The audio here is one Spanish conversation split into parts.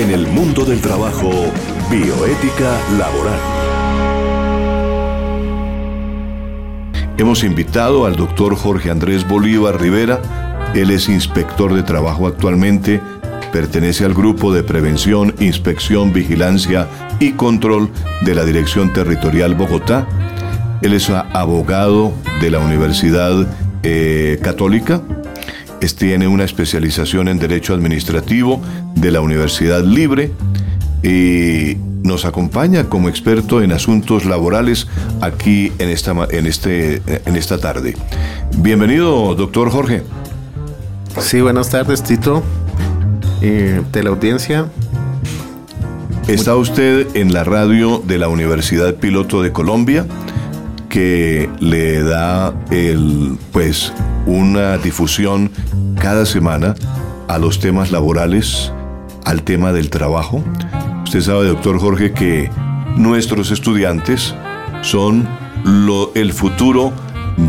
En el mundo del trabajo, bioética laboral. Hemos invitado al doctor Jorge Andrés Bolívar Rivera. Él es inspector de trabajo actualmente, pertenece al grupo de prevención, inspección, vigilancia y control de la Dirección Territorial Bogotá. Él es abogado de la Universidad eh, Católica. Tiene una especialización en Derecho Administrativo de la Universidad Libre y nos acompaña como experto en asuntos laborales aquí en esta, en este, en esta tarde. Bienvenido, doctor Jorge. Sí, buenas tardes, Tito, eh, de la audiencia. Está usted en la radio de la Universidad Piloto de Colombia, que le da el, pues, una difusión cada semana a los temas laborales, al tema del trabajo. Usted sabe, doctor Jorge, que nuestros estudiantes son lo, el futuro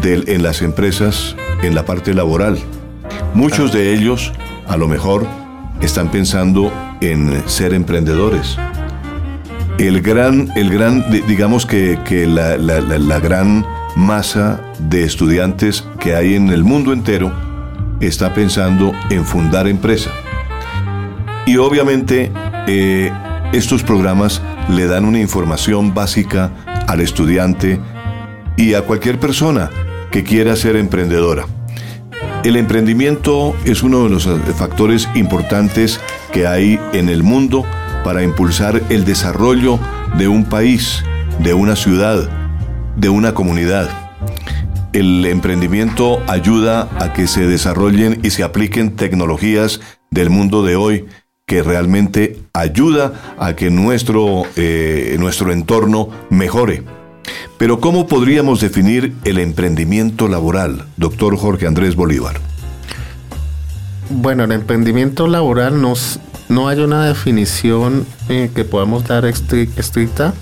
del, en las empresas en la parte laboral. Muchos de ellos, a lo mejor, están pensando en ser emprendedores. El gran, el gran digamos que, la, la, gran masa de estudiantes que hay en el mundo entero está pensando en fundar empresa. Y obviamente eh, estos programas le dan una información básica al estudiante y a cualquier persona que quiera ser emprendedora. El emprendimiento es uno de los factores importantes que hay en el mundo para impulsar el desarrollo de un país, de una ciudad, de una comunidad. El emprendimiento ayuda a que se desarrollen y se apliquen tecnologías del mundo de hoy que realmente ayuda a que nuestro, eh, nuestro entorno mejore. Pero ¿cómo podríamos definir el emprendimiento laboral, doctor Jorge Andrés Bolívar? Bueno, el emprendimiento laboral nos, no hay una definición eh, que podamos dar estricta,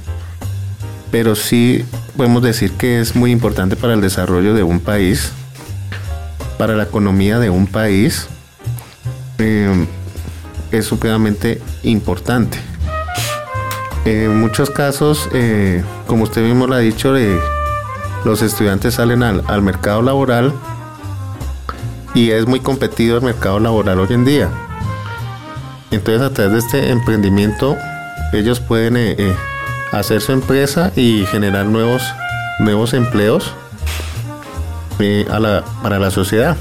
pero sí podemos decir que es muy importante para el desarrollo de un país, para la economía de un país. Eh, es supremamente importante. En muchos casos, eh, como usted mismo lo ha dicho, los estudiantes salen al, mercado laboral y es muy competido el mercado laboral hoy en día. Entonces a través de este emprendimiento ellos pueden eh, hacer su empresa y generar nuevos, nuevos empleos para la sociedad.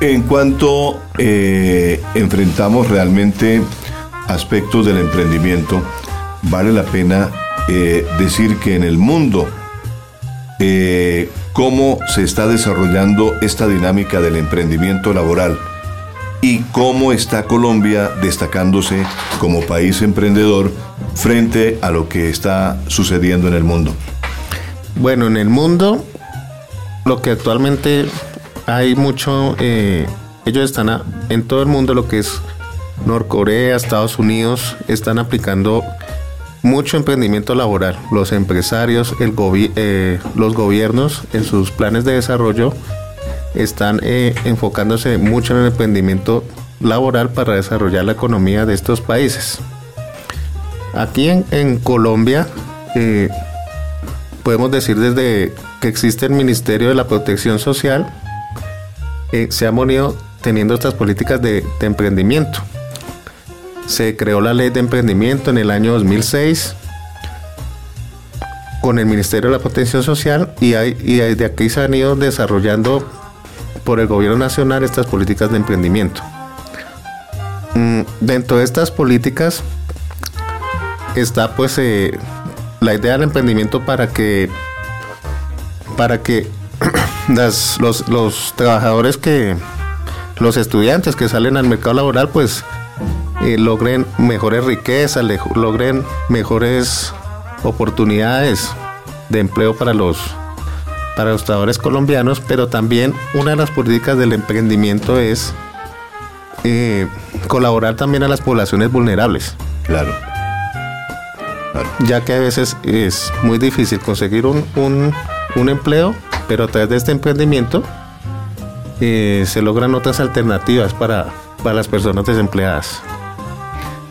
En cuanto enfrentamos realmente aspectos del emprendimiento, vale la pena eh, decir que en el mundo, eh, cómo se está desarrollando esta dinámica del emprendimiento laboral y cómo está Colombia destacándose como país emprendedor frente a lo que está sucediendo en el mundo. Bueno, en el mundo, lo que actualmente hay mucho, eh, ellos están en todo el mundo lo que es Norcorea, Estados Unidos están aplicando mucho emprendimiento laboral. Los empresarios, el eh, los gobiernos en sus planes de desarrollo están eh, enfocándose mucho en el emprendimiento laboral para desarrollar la economía de estos países. Aquí en, Colombia eh, podemos decir desde que existe el Ministerio de la Protección Social, se han venido teniendo estas políticas de emprendimiento se creó la ley de emprendimiento en el año 2006 con el Ministerio de la Protección Social y, hay, y desde aquí se han ido desarrollando por el gobierno nacional estas políticas de emprendimiento. Mm, dentro de estas políticas está pues eh, la idea del emprendimiento para que para que los, los trabajadores que los estudiantes que salen al mercado laboral pues eh, logren mejores riquezas, logren mejores oportunidades de empleo para los para los trabajadores colombianos, pero también una de las políticas del emprendimiento es eh, colaborar también a las poblaciones vulnerables. Claro. Ya que a veces es muy difícil conseguir un, un, empleo, pero a través de este emprendimiento eh, se logran otras alternativas para, para las personas desempleadas.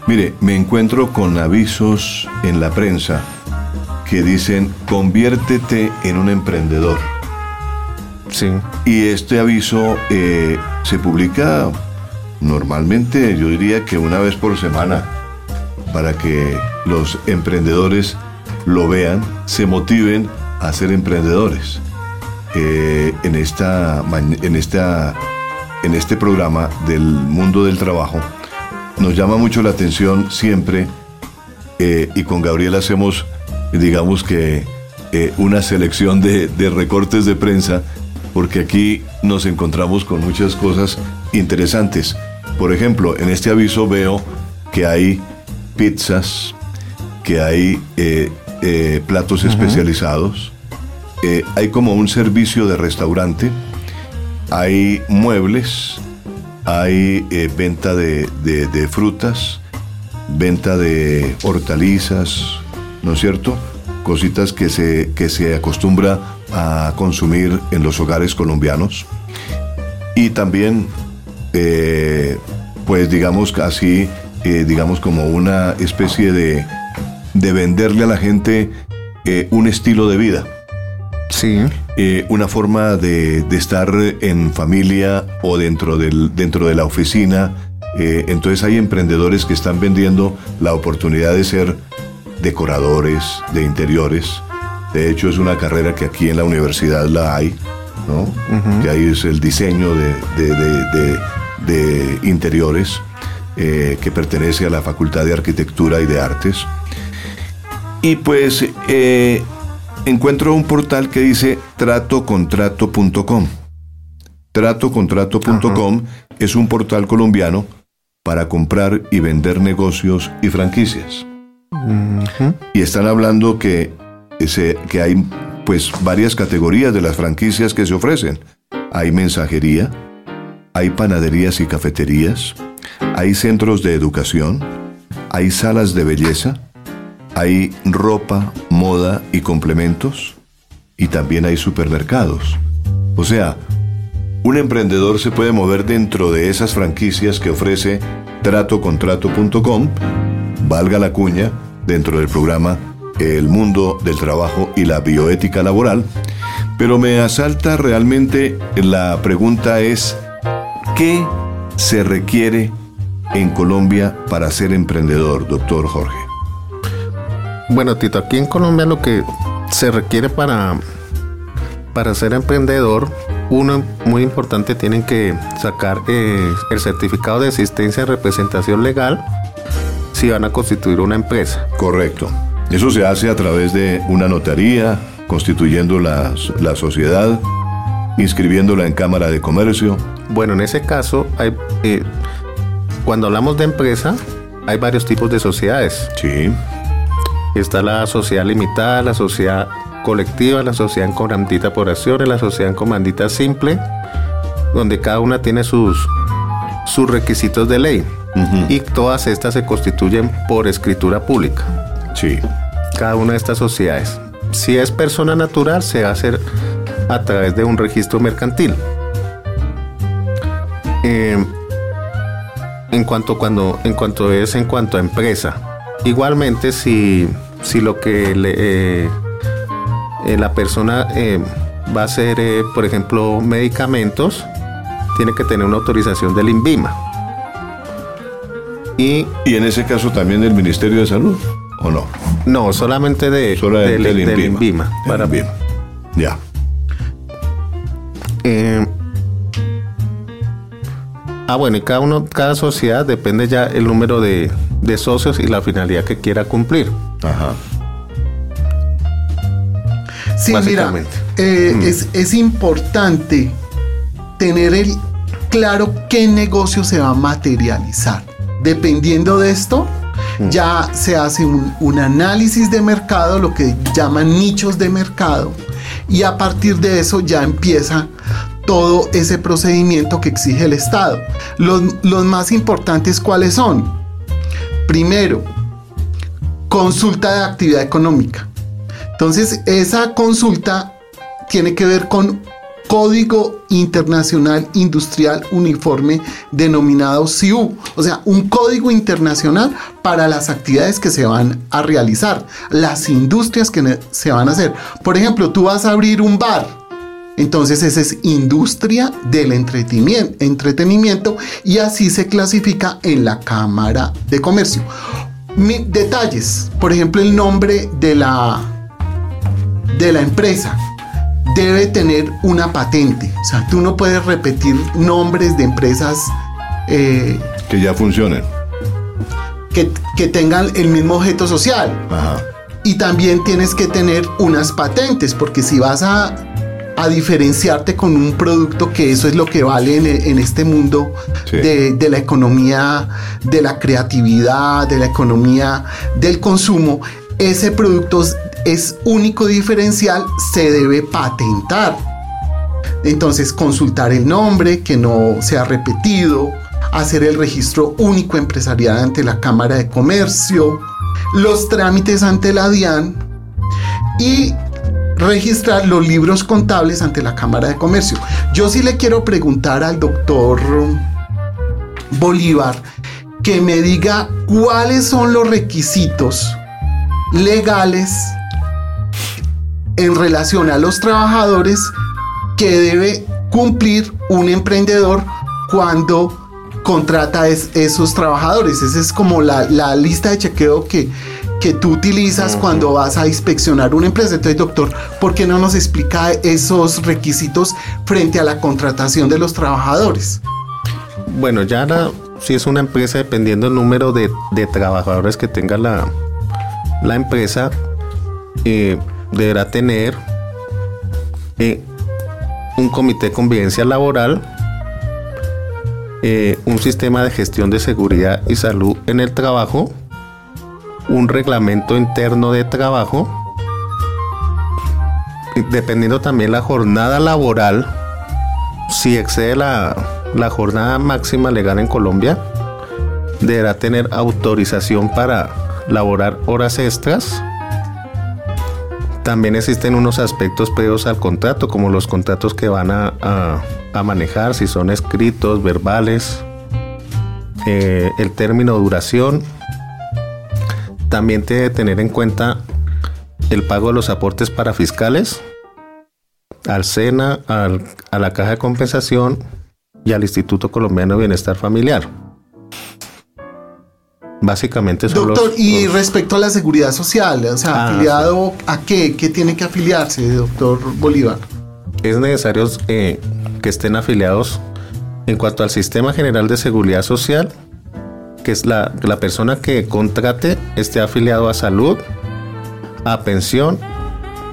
Mire, me encuentro con avisos en la prensa que dicen conviértete en un emprendedor. Sí. Y este aviso eh, se publica normalmente, yo diría que una vez por semana, para que los emprendedores lo vean, se motiven a ser emprendedores. Eh, en, esta, en, esta, en este programa del mundo del trabajo, nos llama mucho la atención siempre, eh, y con Gabriel hacemos, digamos que, eh, una selección de, de recortes de prensa, porque aquí nos encontramos con muchas cosas interesantes. Por ejemplo, en este aviso veo que hay pizzas, que hay platos especializados, eh, hay como un servicio de restaurante, hay muebles, hay eh, venta de, frutas, venta de hortalizas, ¿no es cierto? Cositas que se, que se acostumbra a consumir en los hogares colombianos. Y también, eh, pues digamos así, digamos como una especie de, de venderle a la gente un estilo de vida. Sí. Eh, una forma de, estar en familia o dentro, del, dentro de la oficina. Eh, entonces hay emprendedores que están vendiendo la oportunidad de ser decoradores de interiores. De hecho, es una carrera que aquí en la universidad la hay, ¿no? Que ahí es el diseño de, de, interiores eh, que pertenece a la Facultad de Arquitectura y de Artes. Y pues encuentro un portal que dice tratocontrato.com. Tratocontrato.com es un portal colombiano para comprar y vender negocios y franquicias. Y están hablando que, que hay pues varias categorías de las franquicias que se ofrecen. Hay mensajería, hay panaderías y cafeterías, hay centros de educación, hay salas de belleza, hay ropa, moda y complementos y también hay supermercados. O sea, un emprendedor se puede mover dentro de esas franquicias que ofrece tratocontrato.com, valga la cuña, dentro del programa El mundo del trabajo y la bioética laboral, pero me asalta realmente la pregunta es, ¿qué se requiere en Colombia para ser emprendedor, doctor Jorge? Bueno, Tito, aquí en Colombia lo que se requiere para, para ser emprendedor, uno muy importante, tienen que sacar eh, el certificado de existencia y representación legal si van a constituir una empresa. Correcto. Eso se hace a través de una notaría, constituyendo la, la sociedad, inscribiéndola en Cámara de Comercio. Bueno, en ese caso, hay, eh, cuando hablamos de empresa, hay varios tipos de sociedades. Sí. Está la sociedad limitada, la sociedad colectiva, la sociedad en comandita por acciones, la sociedad en comandita simple, donde cada una tiene sus, sus requisitos de ley. Y todas estas se constituyen por escritura pública. Sí. Cada una de estas sociedades. Si es persona natural, se va a hacer a través de un registro mercantil. Eh, en cuanto cuando en cuanto es en cuanto a empresa igualmente si si lo que eh, eh, la persona eh, va a hacer, por ejemplo, medicamentos, tiene que tener una autorización del INVIMA. Y, y en ese caso también del Ministerio de Salud, ¿o no? No, solamente de, del, INVIMA. para, Ya. ah, bueno, y cada uno, cada sociedad depende ya el número de, de socios y la finalidad que quiera cumplir. Ajá. Sí, mira, eh, mm. es, es, importante tener el claro qué negocio se va a materializar. Dependiendo de esto, mm. ya se hace un, un, análisis de mercado, lo que llaman nichos de mercado, y a partir de eso ya empieza todo ese procedimiento que exige el Estado. Los, los más importantes, ¿cuáles son? Primero, consulta de actividad económica. Entonces, esa consulta tiene que ver con Código Internacional Industrial Uniforme denominado CIU, o sea, un código internacional para las actividades que se van a realizar, las industrias que se van a hacer. Por ejemplo, tú vas a abrir un bar, entonces esa es industria del entretenimiento, y así se clasifica en la Cámara de Comercio. detalles, por ejemplo, el nombre de la, de la empresa debe tener una patente. O sea, tú no puedes repetir nombres de empresas eh, que ya funcionen. Que, tengan el mismo objeto social. Y también tienes que tener unas patentes, porque si vas a, diferenciarte con un producto, que eso es lo que vale en, este mundo de, de, la economía, de la creatividad, de la economía del consumo, ese producto es único diferencial, se debe patentar. Entonces, consultar el nombre, que no sea repetido, hacer el registro único empresarial ante la Cámara de Comercio, los trámites ante la DIAN y registrar los libros contables ante la Cámara de Comercio. Yo sí le quiero preguntar al doctor Bolívar que me diga cuáles son los requisitos legales en relación a los trabajadores que debe cumplir un emprendedor cuando contrata esos trabajadores. Esa es como la, lista de chequeo que, que tú utilizas cuando vas a inspeccionar una empresa. Entonces, doctor, ¿por qué no nos explica esos requisitos frente a la contratación de los trabajadores? Bueno, ya si es una empresa, dependiendo del número de, trabajadores que tenga la, la empresa, eh, deberá tener eh, un comité de convivencia laboral, eh, un sistema de gestión de seguridad y salud en el trabajo, un reglamento interno de trabajo, dependiendo también la jornada laboral, si excede la, la jornada máxima legal en Colombia, deberá tener autorización para laborar horas extras también existen unos aspectos previos al contrato, como los contratos que van a, manejar, si son escritos, verbales, eh, el término duración. También debe tener en cuenta el pago de los aportes para fiscales, al SENA, a la Caja de Compensación y al Instituto Colombiano de Bienestar Familiar. Básicamente son Doctor, y respecto a la seguridad social, o sea, ah, ¿afiliado a qué? ¿Qué tiene que afiliarse, doctor Bolívar? Es necesario eh, que estén afiliados en cuanto al Sistema General de Seguridad Social, que es la, la persona que contrate esté afiliado a salud, a pensión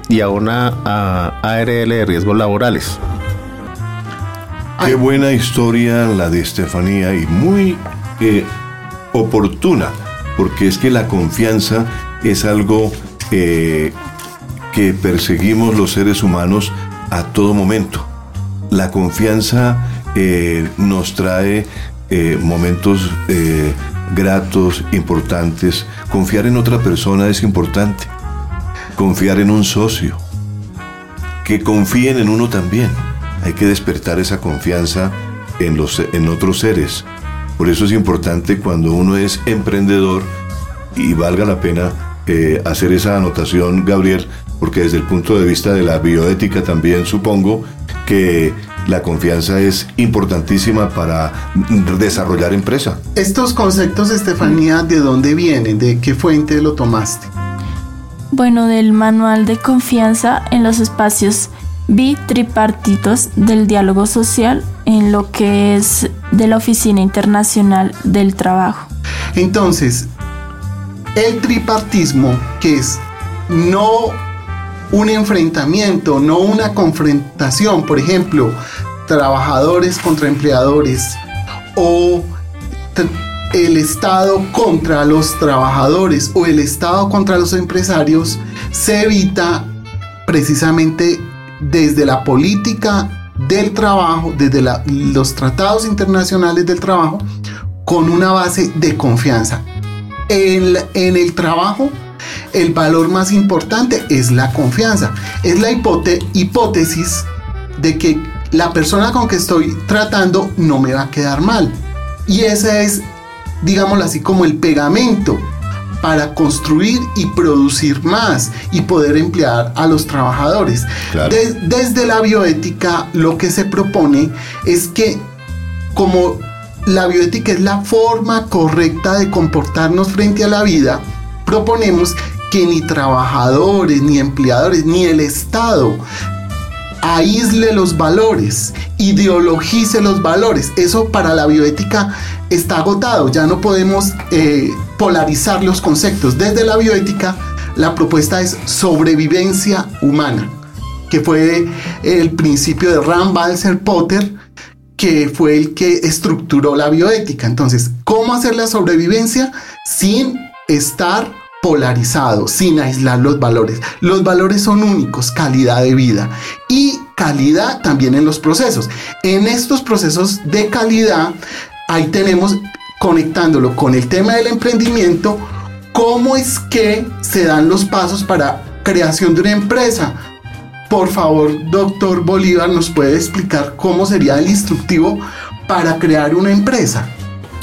y a una ARL de riesgos laborales. Qué buena historia la de Estefanía y muy eh, oportuna, porque es que la confianza es algo eh, que perseguimos los seres humanos a todo momento. La confianza eh, nos trae eh, momentos gratos, importantes. Confiar en otra persona es importante. Confiar en un socio. Que confíen en uno también. Hay que despertar esa confianza en, los, en otros seres. Por eso es importante cuando uno es emprendedor y valga la pena eh, hacer esa anotación, Gabriel, porque desde el punto de vista de la bioética también supongo que la confianza es importantísima para desarrollar empresa. Estos conceptos, Estefanía, ¿de dónde vienen? ¿De qué fuente lo tomaste? Bueno, del manual de confianza en los espacios bitripartitos del diálogo social en lo que es de la Oficina Internacional del Trabajo. Entonces, el tripartismo, que es no un enfrentamiento, no una confrontación, por ejemplo, trabajadores contra empleadores o el Estado contra los trabajadores o el Estado contra los empresarios, se evita precisamente desde la política del trabajo, desde los tratados internacionales del trabajo, con una base de confianza. En, el trabajo, el valor más importante es la confianza. Es la hipótesis de que la persona con que estoy tratando no me va a quedar mal. Y ese es, digámoslo así, como el pegamento para construir y producir más y poder emplear a los trabajadores. desde la bioética lo que se propone es que como la bioética es la forma correcta de comportarnos frente a la vida, proponemos que ni trabajadores, ni empleadores, ni el Estado aísle los valores, ideologice los valores. Eso para la bioética está agotado, ya no podemos eh, polarizar los conceptos. Desde la bioética, la propuesta es sobrevivencia humana, que fue el principio de Ram Balser Potter, que fue el que estructuró la bioética. Entonces, ¿cómo hacer la sobrevivencia sin estar polarizado, sin aislar los valores. Los valores son únicos, calidad de vida y calidad también en los procesos. En estos procesos de calidad, ahí tenemos conectándolo con el tema del emprendimiento, cómo es que se dan los pasos para creación de una empresa. Por favor, doctor Bolívar, ¿nos puede explicar cómo sería el instructivo para crear una empresa?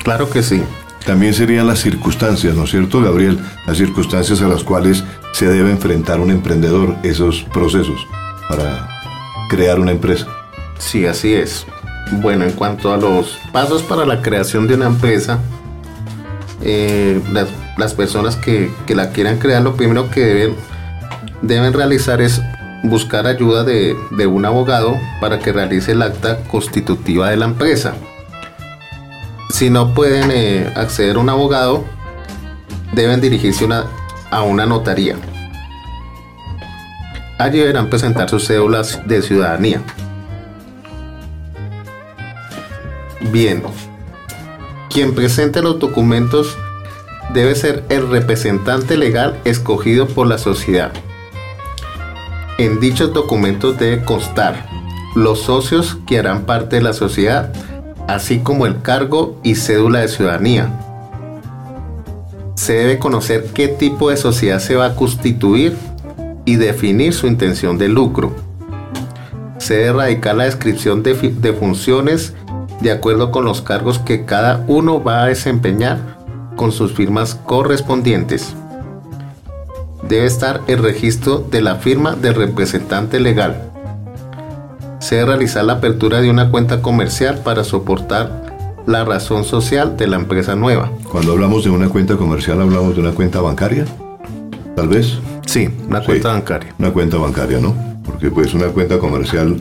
Claro que sí. También serían las circunstancias, ¿no es cierto, Gabriel? Las circunstancias a las cuales se debe enfrentar un emprendedor, esos procesos para crear una empresa. Sí, así es. Bueno, en cuanto a los pasos para la creación de una empresa, eh, las, personas que, la quieran crear, lo primero que deben, deben realizar es buscar ayuda de, de un abogado para que realice el acta constitutiva de la empresa. Si no pueden eh, acceder a un abogado, deben dirigirse a una notaría. Allí deberán presentar sus cédulas de ciudadanía. Bien, quien presente los documentos debe ser el representante legal escogido por la sociedad. En dichos documentos debe constar los socios que harán parte de la sociedad, así como el cargo y cédula de ciudadanía. Se debe conocer qué tipo de sociedad se va a constituir y definir su intención de lucro. Se debe erradicar la descripción de, de funciones de acuerdo con los cargos que cada uno va a desempeñar con sus firmas correspondientes. Debe estar el registro de la firma del representante legal se debe realizar la apertura de una cuenta comercial para soportar la razón social de la empresa nueva. Cuando hablamos de una cuenta comercial, hablamos de una cuenta bancaria, tal vez. Sí, una cuenta bancaria. Una cuenta bancaria, ¿no? Porque pues una cuenta comercial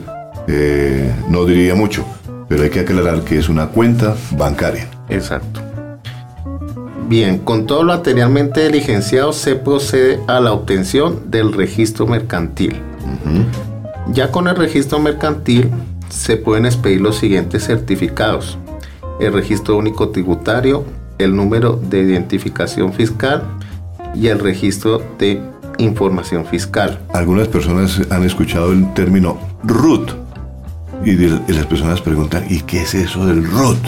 eh, no diría mucho, pero hay que aclarar que es una cuenta bancaria. Exacto. Bien, con todo lo anteriormente diligenciado se procede a la obtención del registro mercantil. Ya con el registro mercantil se pueden expedir los siguientes certificados. El registro único tributario, el número de identificación fiscal y el registro de información fiscal. Algunas personas han escuchado el término RUT y, las personas preguntan, ¿y qué es eso del RUT?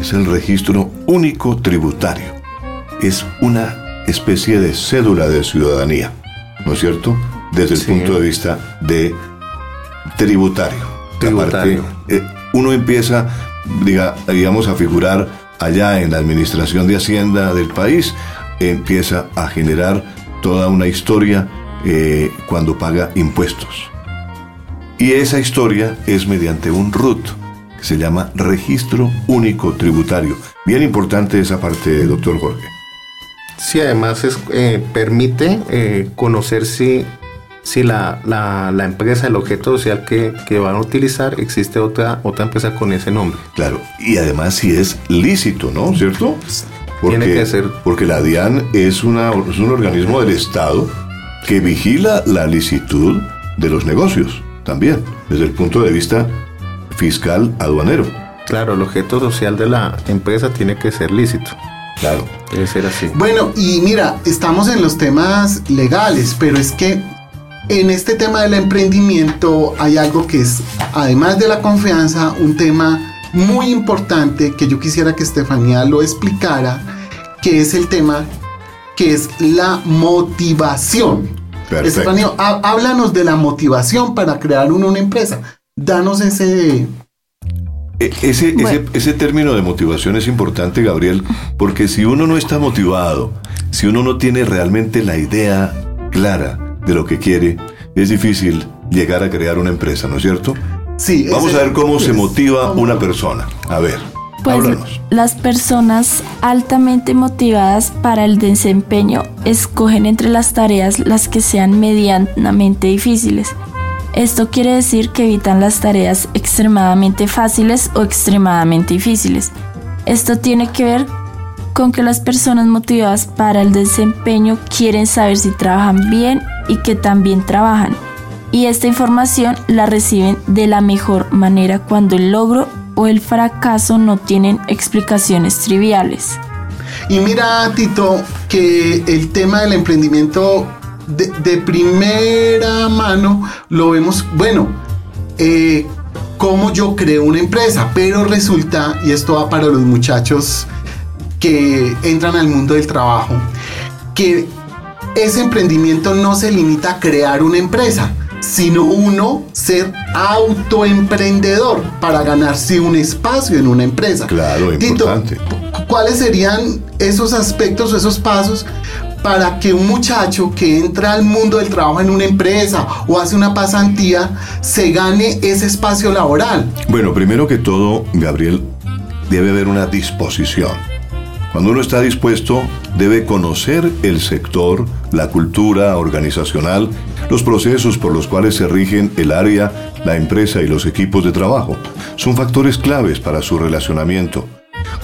Es el registro único tributario. Es una especie de cédula de ciudadanía, ¿no es cierto? Desde el punto de vista de tributario. Tributario. Eh, uno empieza, diga, digamos, a figurar allá en la administración de Hacienda del país, empieza a generar toda una historia eh, cuando paga impuestos. Y esa historia es mediante un RUT, que se llama Registro Único Tributario. Bien importante esa parte, doctor Jorge. Sí, además es, eh, permite conocer si si la, la, empresa, el objeto social que, van a utilizar, existe otra, otra empresa con ese nombre. Claro, y además si es lícito, ¿no? ¿Cierto? Porque, Tiene que ser. Porque la DIAN es, una, es un organismo del Estado que vigila la licitud de los negocios también, desde el punto de vista fiscal aduanero. Claro, el objeto social de la empresa tiene que ser lícito. Claro. Debe ser así. Bueno, y mira, estamos en los temas legales, pero es que en este tema del emprendimiento hay algo que es, además de la confianza, un tema muy importante que yo quisiera que Estefanía lo explicara, que es el tema que es la motivación. Estefanía, háblanos de la motivación para crear una, empresa. Danos ese... E, ese, ese, ese término de motivación es importante, Gabriel, porque si uno no está motivado, si uno no tiene realmente la idea clara de lo que quiere, es difícil llegar a crear una empresa, ¿no es cierto? Sí. Vamos a ver cómo se motiva una persona. A ver. Pues las personas altamente motivadas para el desempeño escogen entre las tareas las que sean medianamente difíciles. Esto quiere decir que evitan las tareas extremadamente fáciles o extremadamente difíciles. Esto tiene que ver con que las personas motivadas para el desempeño quieren saber si trabajan bien y que también trabajan. Y esta información la reciben de la mejor manera cuando el logro o el fracaso no tienen explicaciones triviales. Y mira, Tito, que el tema del emprendimiento de, primera mano lo vemos, bueno, eh, cómo yo creo una empresa, pero resulta, y esto va para los muchachos que entran al mundo del trabajo, que ese emprendimiento no se limita a crear una empresa, sino uno ser autoemprendedor para ganarse un espacio en una empresa. Claro, importante. ¿Cuáles serían esos aspectos o esos pasos para que un muchacho que entra al mundo del trabajo en una empresa o hace una pasantía se gane ese espacio laboral? Bueno, primero que todo, Gabriel, debe haber una disposición. Cuando uno está dispuesto, debe conocer el sector, la cultura organizacional, los procesos por los cuales se rigen el área, la empresa y los equipos de trabajo. Son factores claves para su relacionamiento.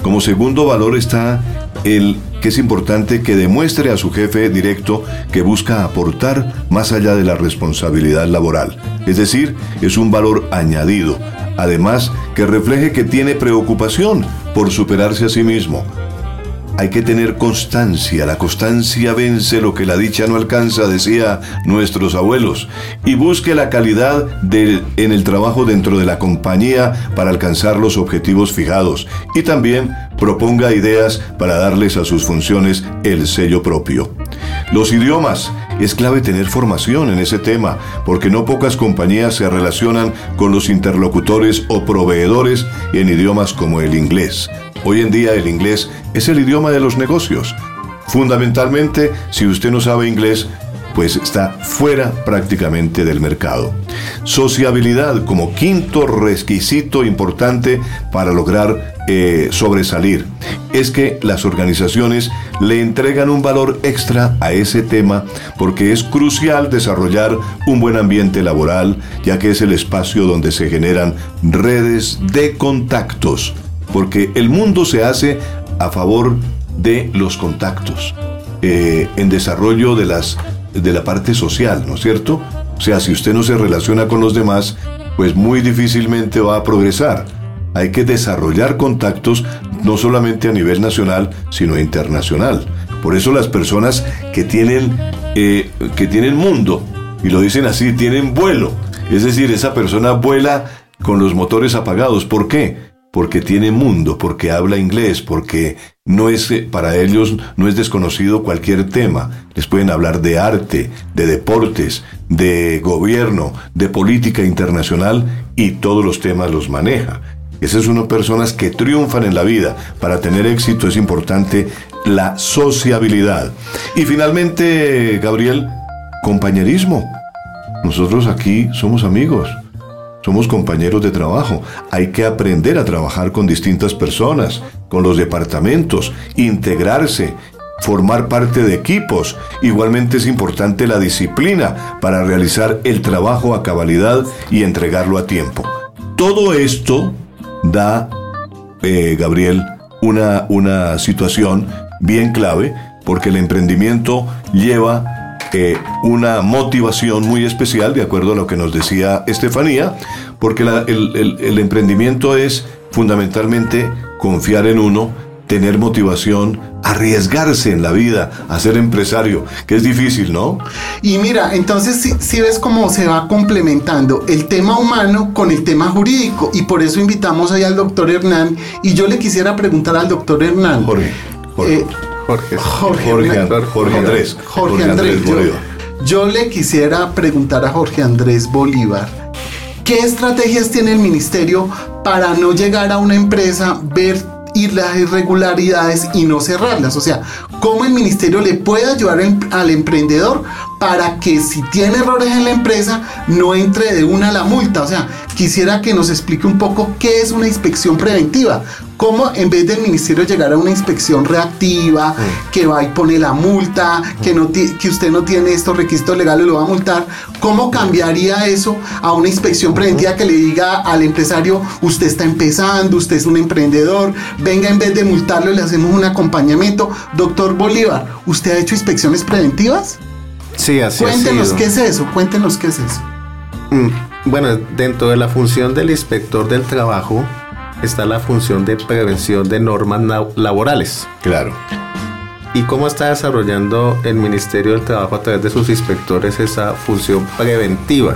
Como segundo valor está el que es importante que demuestre a su jefe directo que busca aportar más allá de la responsabilidad laboral. Es decir, es un valor añadido. Además, que refleje que tiene preocupación por superarse a sí mismo, hay que tener constancia. La constancia vence lo que la dicha no alcanza, decía nuestros abuelos. Y busque la calidad en el trabajo dentro de la compañía para alcanzar los objetivos fijados. Y también proponga ideas para darles a sus funciones el sello propio. Los idiomas. Es clave tener formación en ese tema, porque no pocas compañías se relacionan con los interlocutores o proveedores en idiomas como el inglés. Hoy en día el inglés es el idioma de los negocios. Fundamentalmente, si usted no sabe inglés, pues está fuera prácticamente del mercado. Sociabilidad como quinto requisito importante para lograr eh, sobresalir es que las organizaciones le entregan un valor extra a ese tema porque es crucial desarrollar un buen ambiente laboral ya que es el espacio donde se generan redes de contactos porque el mundo se hace a favor de los contactos, eh, en desarrollo de, las, de la parte social, ¿no es cierto? O sea, si usted no se relaciona con los demás, pues muy difícilmente va a progresar. Hay que desarrollar contactos no solamente a nivel nacional, sino internacional. Por eso las personas que tienen, eh, que tienen mundo, y lo dicen así, tienen vuelo. Es decir, esa persona vuela con los motores apagados. ¿Por qué? porque tiene mundo, porque habla inglés, porque no es eh, para ellos no es desconocido cualquier tema. Les pueden hablar de arte, de deportes, de gobierno, de política internacional y todos los temas los maneja. Esas son personas que triunfan en la vida. Para tener éxito es importante la sociabilidad. Y finalmente, Gabriel, compañerismo. Nosotros aquí somos amigos. Somos compañeros de trabajo. Hay que aprender a trabajar con distintas personas, con los departamentos, integrarse, formar parte de equipos. Igualmente es importante la disciplina para realizar el trabajo a cabalidad y entregarlo a tiempo. Todo esto da, eh, Gabriel, una, una situación bien clave porque el emprendimiento lleva eh, una motivación muy especial, de acuerdo a lo que nos decía Estefanía, porque el, emprendimiento es fundamentalmente confiar en uno, tener motivación, arriesgarse en la vida a ser empresario, que es difícil, ¿no? Y mira, entonces si, ves cómo se va complementando el tema humano con el tema jurídico, y por eso invitamos ahí al doctor Hernán, y yo le quisiera preguntar al doctor Hernán. Jorge. Eh, Jorge. Jorge, Jorge, Andrés. Jorge, Andrés. yo, le quisiera preguntar a Jorge Andrés Bolívar, ¿Qué estrategias tiene el ministerio para no llegar a una empresa, ver ir las irregularidades y no cerrarlas. O sea, cómo el ministerio le puede ayudar al emprendedor para que si tiene errores en la empresa no entre de una a la multa. O sea, quisiera que nos explique un poco qué es una inspección preventiva. Cómo en vez del ministerio llegar a una inspección reactiva, mm. que va y pone la multa, que, no que usted no tiene estos requisitos legales y lo va a multar, ¿cómo cambiaría eso a una inspección preventiva que le diga al empresario, usted está empezando, usted es un emprendedor, venga en vez de multarlo le hacemos un acompañamiento? Doctor Bolívar, ¿usted ha hecho inspecciones preventivas? Sí, así Cuéntenos qué es eso, cuéntenos qué es eso. Mm, bueno, dentro de la función del inspector del trabajo está la función de prevención de normas laborales. Claro. ¿Y cómo está desarrollando el Ministerio del Trabajo a través de sus inspectores esa función preventiva?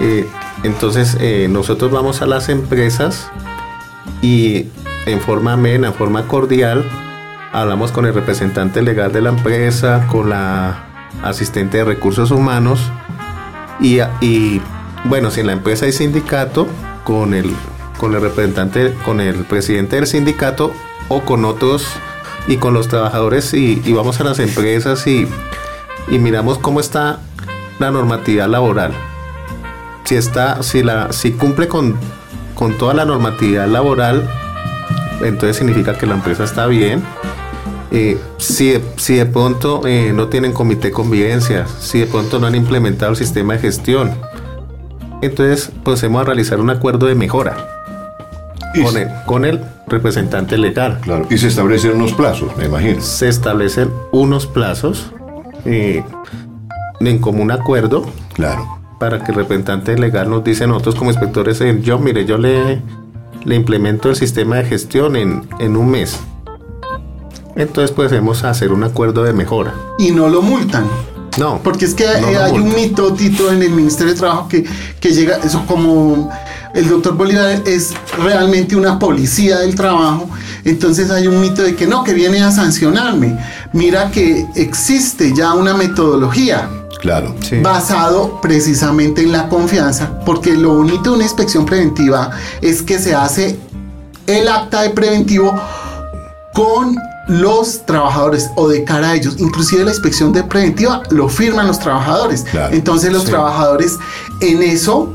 Eh, entonces, eh, nosotros vamos a las empresas y en forma amena, en forma cordial, hablamos con el representante legal de la empresa, con la asistente de recursos humanos y, y bueno, si en la empresa hay sindicato, con el, con el representante, con el presidente del sindicato o con otros y con los trabajadores y, vamos a las empresas y, y, miramos cómo está la normatividad laboral. Si está, si la, si cumple con, con toda la normatividad laboral, entonces significa que la empresa está bien eh, si, si, de pronto eh, no tienen comité de convivencia, si de pronto no han implementado el sistema de gestión, entonces procedemos a realizar un acuerdo de mejora con el, con el representante legal. Claro, y se establecen unos plazos, me imagino. Se establecen unos plazos eh, en común acuerdo. Claro. Para que el representante legal nos dice nosotros como inspectores, yo mire, yo le, le implemento el sistema de gestión en, en un mes entonces podemos hacer un acuerdo de mejora. Y no lo multan. No. Porque es que hay un mito, Tito, en el Ministerio de Trabajo que, que llega, eso como el doctor Bolívar es realmente una policía del trabajo, entonces hay un mito de que no, que viene a sancionarme. Mira que existe ya una metodología. Claro. Basado precisamente en la confianza, porque lo bonito de una inspección preventiva es que se hace el acta de preventivo con los trabajadores o de cara a ellos. Inclusive la inspección de preventiva lo firman los trabajadores. Entonces los trabajadores en eso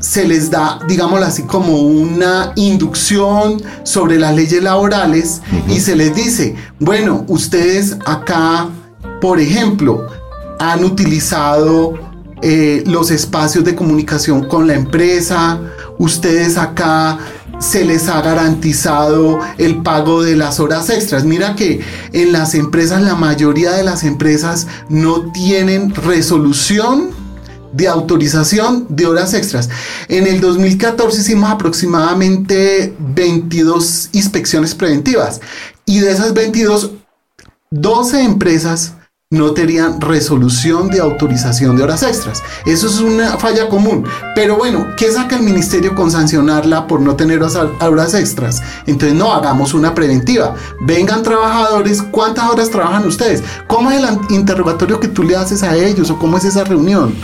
se les da, digámoslo así, como una inducción sobre las leyes laborales y se les dice, bueno, ustedes acá, por ejemplo, han utilizado eh, los espacios de comunicación con la empresa, ustedes acá se les ha garantizado el pago de las horas extras. Mira que en las empresas, la mayoría de las empresas no tienen resolución de autorización de horas extras. En el 2014 hicimos aproximadamente 22 inspecciones preventivas y de esas 22, 12 empresas no tenían resolución de autorización de horas extras. Eso es una falla común. Pero bueno, ¿qué saca el ministerio con sancionarla por no tener horas extras? Entonces no hagamos una preventiva. Vengan trabajadores, ¿cuántas horas trabajan ustedes? ¿Cómo es el interrogatorio que tú le haces a ellos o cómo es esa reunión?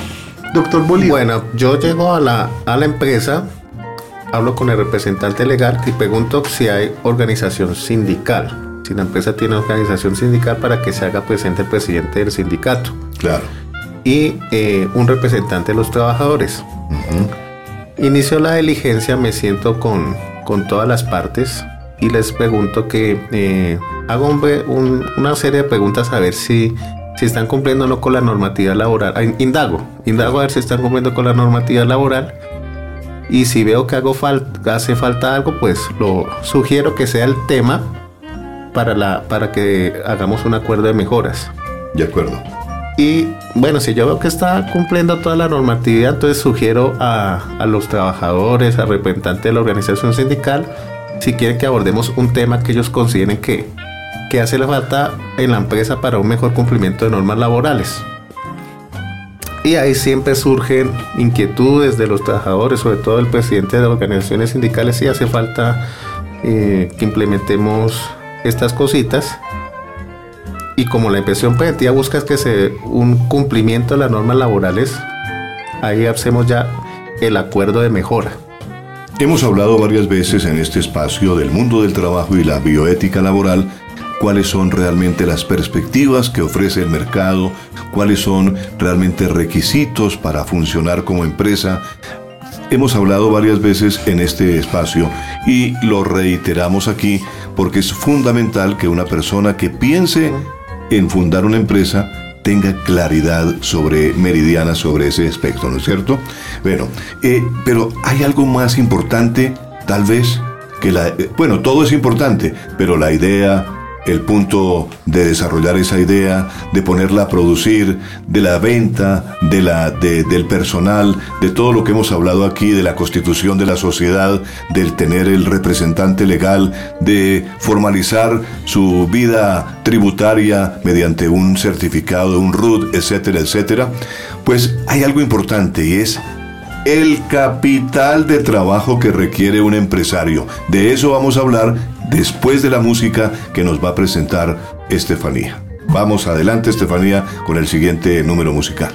Doctor Bolívar. Bueno, yo llego a la, a la empresa, hablo con el representante legal y pregunto si hay organización sindical si la empresa tiene organización sindical para que se haga presente el presidente del sindicato. Claro. Y eh, un representante de los trabajadores. Inicio la diligencia, me siento con, con todas las partes y les pregunto que eh, hago una serie de preguntas a ver si, si están cumpliendo o no con la normativa laboral. Indago, indago a ver si están cumpliendo con la normativa laboral. Y si veo que hago falta, hace falta algo, pues lo sugiero que sea el tema para, la, para que hagamos un acuerdo de mejoras. De acuerdo. Y bueno, si yo veo que está cumpliendo toda la normatividad, entonces sugiero a, a los trabajadores, al representante de la organización sindical, si quieren que abordemos un tema que ellos consideren que, que hace la falta en la empresa para un mejor cumplimiento de normas laborales. Y ahí siempre surgen inquietudes de los trabajadores, sobre todo el presidente de las organizaciones sindicales, si hace falta eh, que implementemos estas cositas y como la impresión preventiva busca que se un cumplimiento de las normas laborales, ahí hacemos ya el acuerdo de mejora. Hemos hablado varias veces en este espacio del mundo del trabajo y la bioética laboral, cuáles son realmente las perspectivas que ofrece el mercado, cuáles son realmente requisitos para funcionar como empresa. Hemos hablado varias veces en este espacio y lo reiteramos aquí porque es fundamental que una persona que piense en fundar una empresa tenga claridad sobre meridiana sobre ese aspecto, ¿no es cierto? Bueno, eh, pero hay algo más importante, tal vez, que la... Eh, bueno, todo es importante, pero la idea, el punto de desarrollar esa idea, de ponerla a producir, de la venta, de la, del personal, de todo lo que hemos hablado aquí, de la constitución de la sociedad, del tener el representante legal, de formalizar su vida tributaria mediante un certificado, un RUT, etcétera, etcétera, pues hay algo importante y es el capital de trabajo que requiere un empresario. De eso vamos a hablar después de la música que nos va a presentar Estefanía. Vamos adelante, Estefanía, con el siguiente número musical.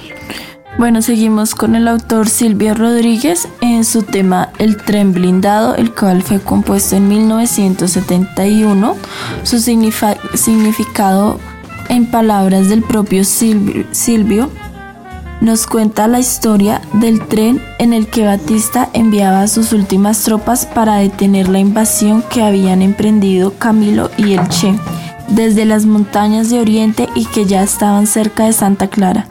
Bueno, seguimos con el autor Silvio Rodríguez en su tema El tren blindado, el cual fue compuesto en 1971. Su significado en palabras del propio Silvio nos cuenta la historia del tren en el que Batista enviaba a sus últimas tropas para detener la invasión que habían emprendido Camilo y el Che desde las montañas de Oriente y que ya estaban cerca de Santa Clara.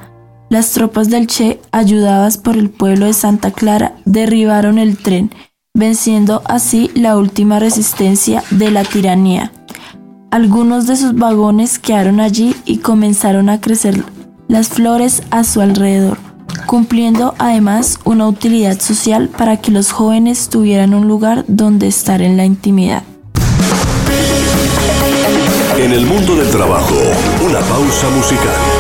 Las tropas del Che, ayudadas por el pueblo de Santa Clara, derribaron el tren, venciendo así la última resistencia de la tiranía. Algunos de sus vagones quedaron allí y comenzaron a crecer las flores a su alrededor, cumpliendo además una utilidad social para que los jóvenes tuvieran un lugar donde estar en la intimidad. En el mundo del trabajo, una pausa musical.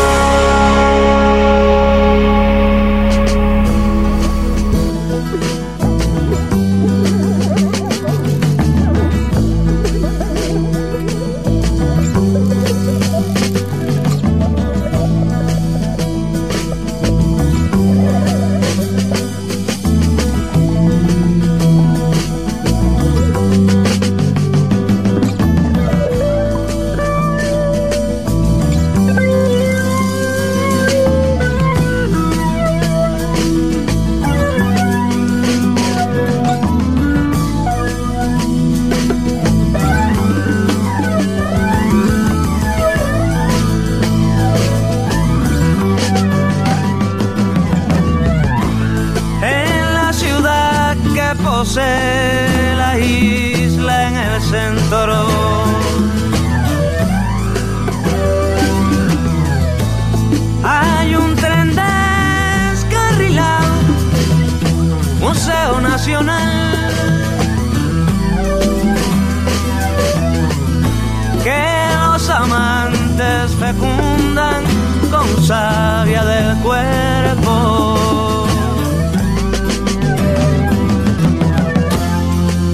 savia del cuerpo.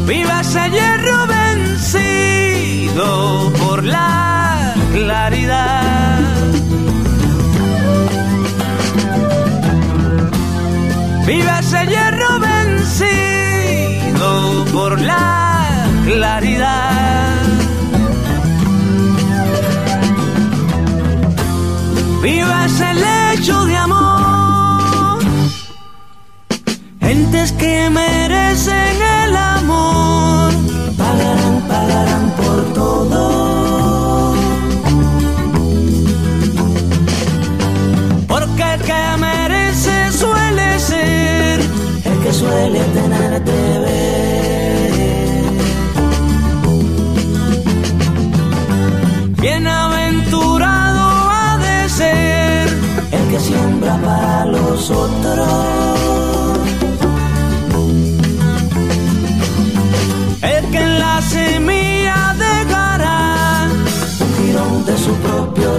Vivas ayer vencido por la claridad. Vivas hierro vencido por la claridad. vivas el hecho de amor. Gentes que merecen el amor pagarán, pagarán por todo. Porque el que merece suele ser el que suele tener TV.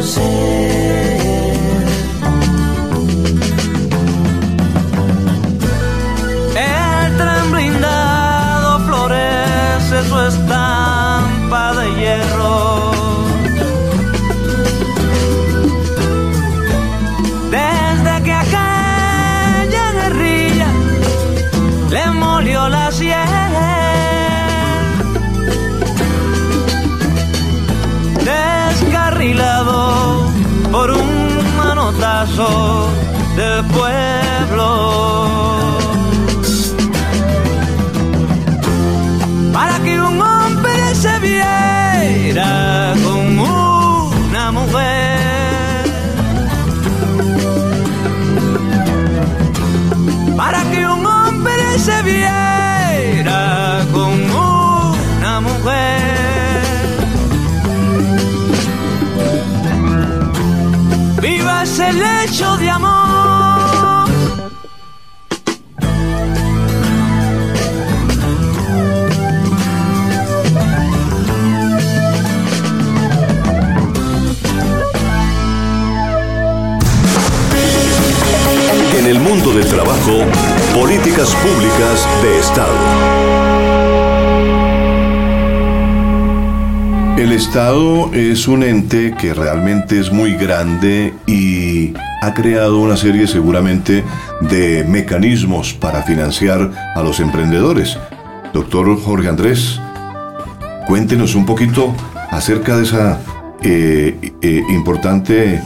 closing. Vivas el hecho de amor. En el mundo del trabajo, políticas públicas de Estado. El Estado es un ente que realmente es muy grande y ha creado una serie seguramente de mecanismos para financiar a los emprendedores. Doctor Jorge Andrés, cuéntenos un poquito acerca de esa eh, eh, importante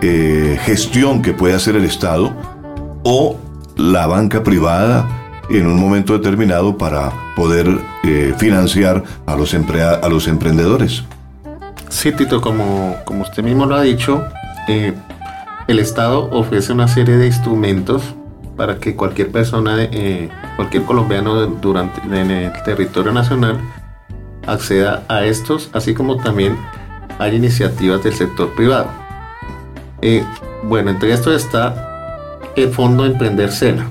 eh, gestión que puede hacer el Estado o la banca privada en un momento determinado para poder financiar a los, a los emprendedores. Sí, Tito, como, como usted mismo lo ha dicho, el Estado ofrece una serie de instrumentos para que cualquier persona, eh, cualquier colombiano durante, en el territorio nacional acceda a estos, así como también hay iniciativas del sector privado. Eh, bueno, entre estos está el Fondo Emprender Sena.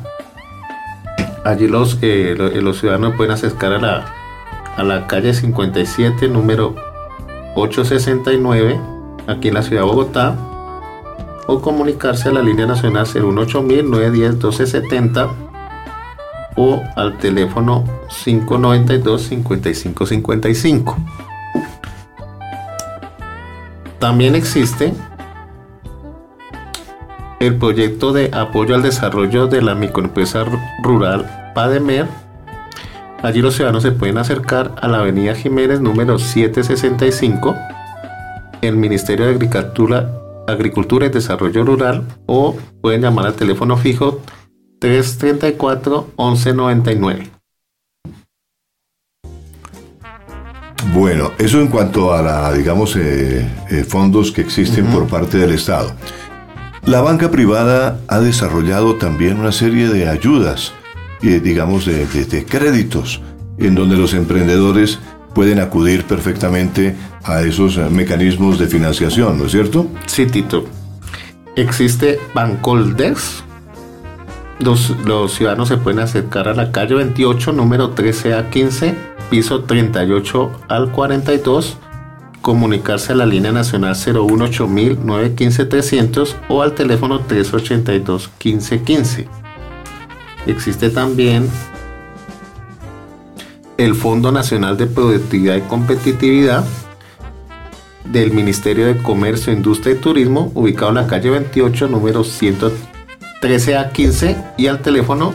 Allí los, eh, lo- los ciudadanos pueden acercar a la, a la calle 57, número 869, aquí en la ciudad de Bogotá, o comunicarse a la línea nacional 018-910-1270 o al teléfono 592-5555. También existe el proyecto de apoyo al desarrollo de la microempresa rural PADEMER. Allí los ciudadanos se pueden acercar a la avenida Jiménez número 765, el Ministerio de Agricultura, Agricultura y Desarrollo Rural o pueden llamar al teléfono fijo 334-1199. Bueno, eso en cuanto a la, digamos, eh, eh, fondos que existen por parte del Estado. La banca privada ha desarrollado también una serie de ayudas, eh, digamos, de, de- de créditos, en donde los emprendedores pueden acudir perfectamente a esos mecanismos de financiación, ¿no es cierto? Sí, Tito. Existe Bancoldex. Los, ciudadanos se pueden acercar a la calle 28, número 13 a 15, piso 38 al 42, comunicarse a la línea nacional 018000 915 300 o al teléfono 382 1515. Existe también el Fondo Nacional de Productividad y Competitividad del Ministerio de Comercio, Industria y Turismo, ubicado en la calle 28, número 113 a 15 y al teléfono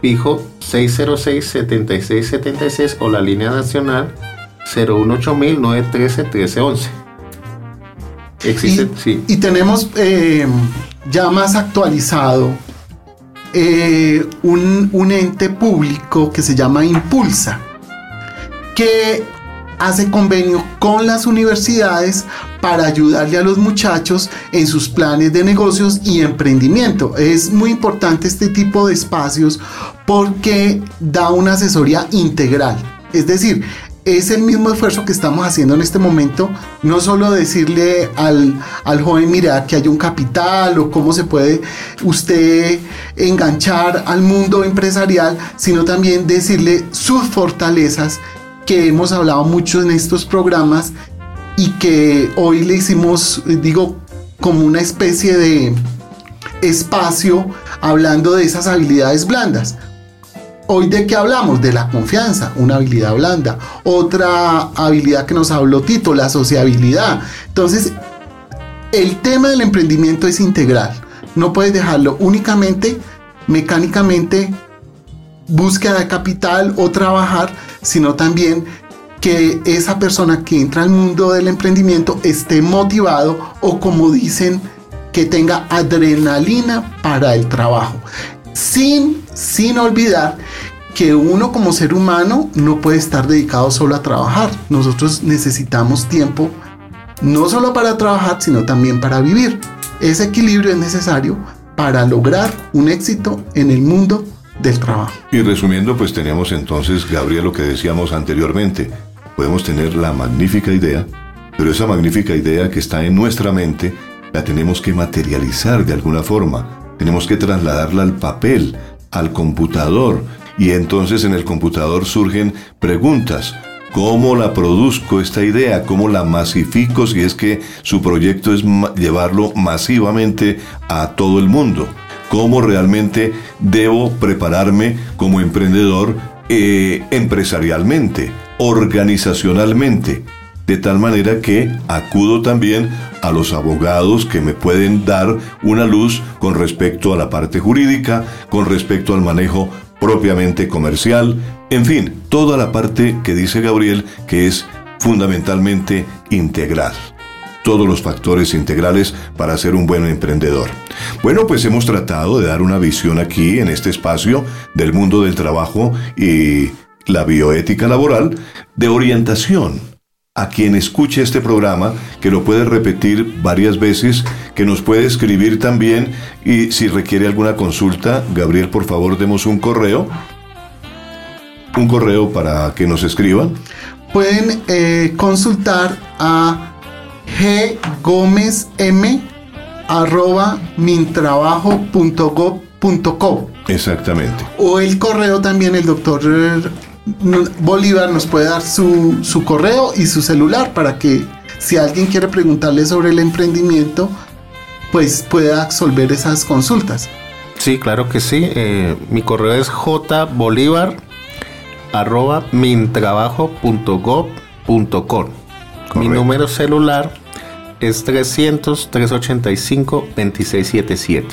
fijo 606-7676 o la línea nacional 018000 913 1311. Existe, y, sí. y tenemos eh, ya más actualizado eh, un, un ente público que se llama Impulsa, que hace convenio con las universidades para ayudarle a los muchachos en sus planes de negocios y emprendimiento. Es muy importante este tipo de espacios porque da una asesoría integral. Es decir, es el mismo esfuerzo que estamos haciendo en este momento, no solo decirle al, al joven, mira, que hay un capital o cómo se puede usted enganchar al mundo empresarial, sino también decirle sus fortalezas que hemos hablado mucho en estos programas y que hoy le hicimos, digo, como una especie de espacio hablando de esas habilidades blandas. Hoy de qué hablamos? De la confianza, una habilidad blanda. Otra habilidad que nos habló Tito, la sociabilidad. Entonces, el tema del emprendimiento es integral. No puedes dejarlo únicamente, mecánicamente, búsqueda de capital o trabajar, sino también que esa persona que entra al mundo del emprendimiento esté motivado o como dicen, que tenga adrenalina para el trabajo. Sin, sin olvidar que uno como ser humano no puede estar dedicado solo a trabajar. Nosotros necesitamos tiempo no solo para trabajar, sino también para vivir. Ese equilibrio es necesario para lograr un éxito en el mundo del trabajo. Y resumiendo, pues tenemos entonces, Gabriel, lo que decíamos anteriormente. Podemos tener la magnífica idea, pero esa magnífica idea que está en nuestra mente, la tenemos que materializar de alguna forma. Tenemos que trasladarla al papel, al computador. Y entonces en el computador surgen preguntas. ¿Cómo la produzco esta idea? ¿Cómo la masifico si es que su proyecto es llevarlo masivamente a todo el mundo? ¿Cómo realmente debo prepararme como emprendedor eh, empresarialmente, organizacionalmente? De tal manera que acudo también a los abogados que me pueden dar una luz con respecto a la parte jurídica, con respecto al manejo propiamente comercial, en fin, toda la parte que dice Gabriel que es fundamentalmente integral. Todos los factores integrales para ser un buen emprendedor. Bueno, pues hemos tratado de dar una visión aquí en este espacio del mundo del trabajo y la bioética laboral de orientación a quien escuche este programa, que lo puede repetir varias veces, que nos puede escribir también y si requiere alguna consulta, Gabriel, por favor, demos un correo. Un correo para que nos escriban. Pueden eh, consultar a gomezm Exactamente. O el correo también, el doctor Bolívar nos puede dar su, su correo y su celular para que si alguien quiere preguntarle sobre el emprendimiento, pues pueda absolver esas consultas. Sí, claro que sí. Eh, mi correo es jbolívar arroba mintrabajo.gov.com. Mi número celular es 300-385-2677.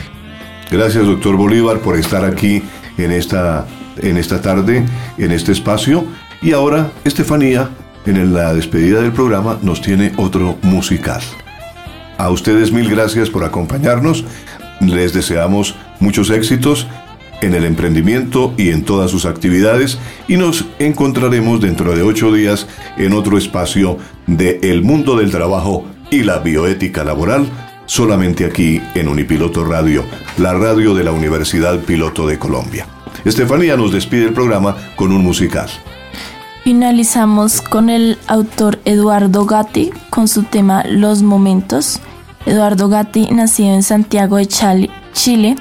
Gracias, doctor Bolívar, por estar aquí en esta en esta tarde, en este espacio. Y ahora, Estefanía, en la despedida del programa, nos tiene otro musical. A ustedes mil gracias por acompañarnos. Les deseamos muchos éxitos en el emprendimiento y en todas sus actividades y nos encontraremos dentro de ocho días en otro espacio de El Mundo del Trabajo y la Bioética Laboral, solamente aquí en Unipiloto Radio, la radio de la Universidad Piloto de Colombia. Estefanía nos despide el programa con un musical. Finalizamos con el autor Eduardo Gatti con su tema Los Momentos. Eduardo Gatti nació en Santiago de Chile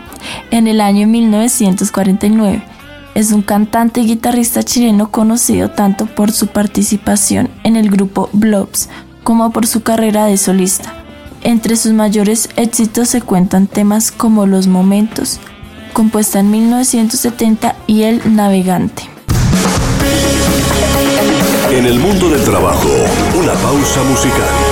en el año 1949. Es un cantante y guitarrista chileno conocido tanto por su participación en el grupo Blobs como por su carrera de solista. Entre sus mayores éxitos se cuentan temas como Los Momentos, compuesta en 1970, y El Navegante. En el mundo del trabajo, una pausa musical.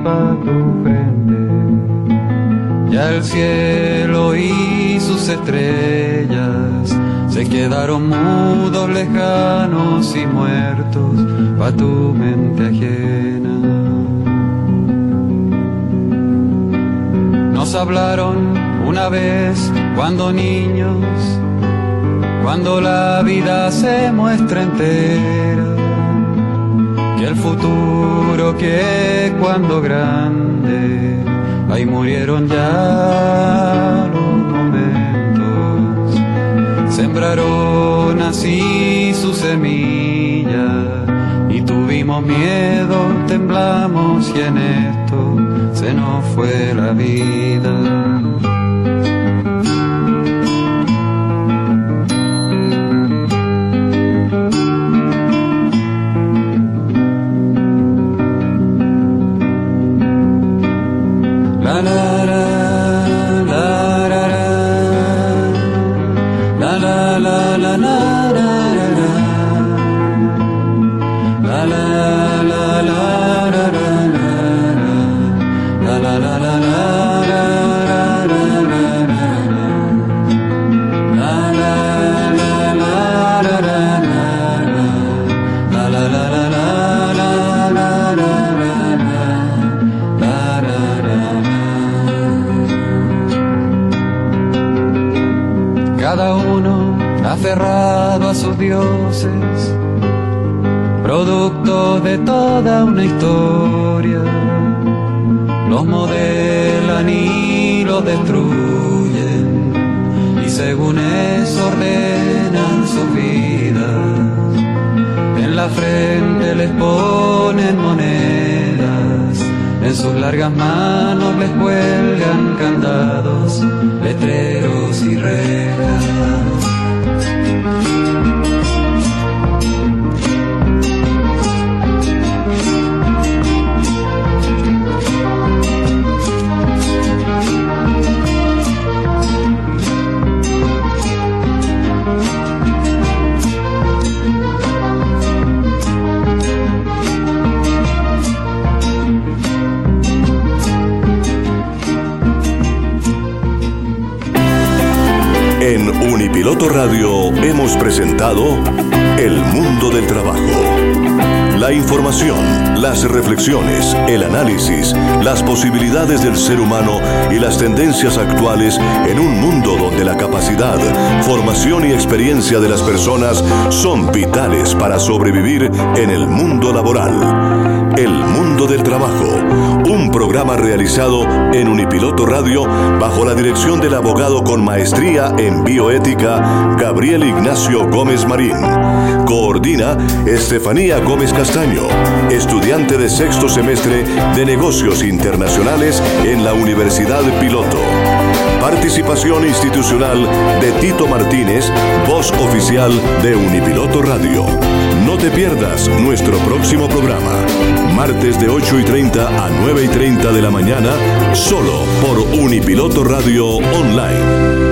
Y pa' tu frente. Ya el cielo y sus estrellas se quedaron mudos, lejanos y muertos pa' tu mente ajena. Nos hablaron una vez cuando niños, cuando la vida se muestra entera, que el futuro que cuando grande, ahí murieron ya los momentos, sembraron así su semilla y tuvimos miedo, temblamos y en esto se nos fue la vida. Manana. Productos de toda una historia, los modelan y los destruyen, y según eso ordenan su vida. En la frente les ponen monedas, en sus largas manos les cuelgan candados, letreros y rejas. El análisis, las posibilidades del ser humano y las tendencias actuales en un mundo donde la capacidad, formación y experiencia de las personas son vitales para sobrevivir en el mundo laboral. El Del Trabajo, un programa realizado en Unipiloto Radio bajo la dirección del abogado con maestría en bioética Gabriel Ignacio Gómez Marín. Coordina Estefanía Gómez Castaño, estudiante de sexto semestre de negocios internacionales en la Universidad Piloto. Participación institucional de Tito Martínez, voz oficial de Unipiloto Radio. No te pierdas nuestro próximo programa, martes de 8 y 30 a 9 y 30 de la mañana, solo por Unipiloto Radio Online.